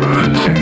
Run.